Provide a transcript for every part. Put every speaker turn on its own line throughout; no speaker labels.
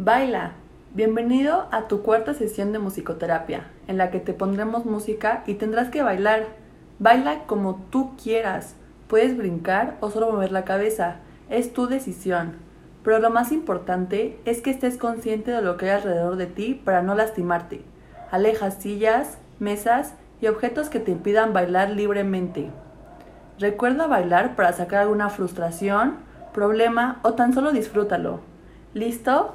Baila. Bienvenido a tu cuarta sesión de musicoterapia, en la que te pondremos música y tendrás que bailar. Baila como tú quieras. Puedes brincar o solo mover la cabeza. Es tu decisión. Pero lo más importante es que estés consciente de lo que hay alrededor de ti para no lastimarte. Aleja sillas, mesas y objetos que te impidan bailar libremente. Recuerda bailar para sacar alguna frustración, problema o tan solo disfrútalo. ¿Listo?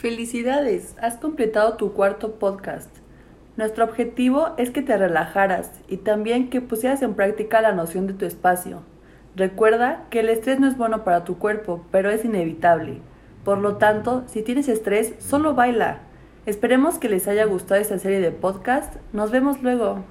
Felicidades, has completado tu cuarto podcast. Nuestro objetivo es que te relajaras y también que pusieras en práctica la noción de tu espacio. Recuerda que el estrés no es bueno para tu cuerpo, pero es inevitable. Por lo tanto, si tienes estrés, solo baila. Esperemos que les haya gustado esta serie de podcast. Nos vemos luego.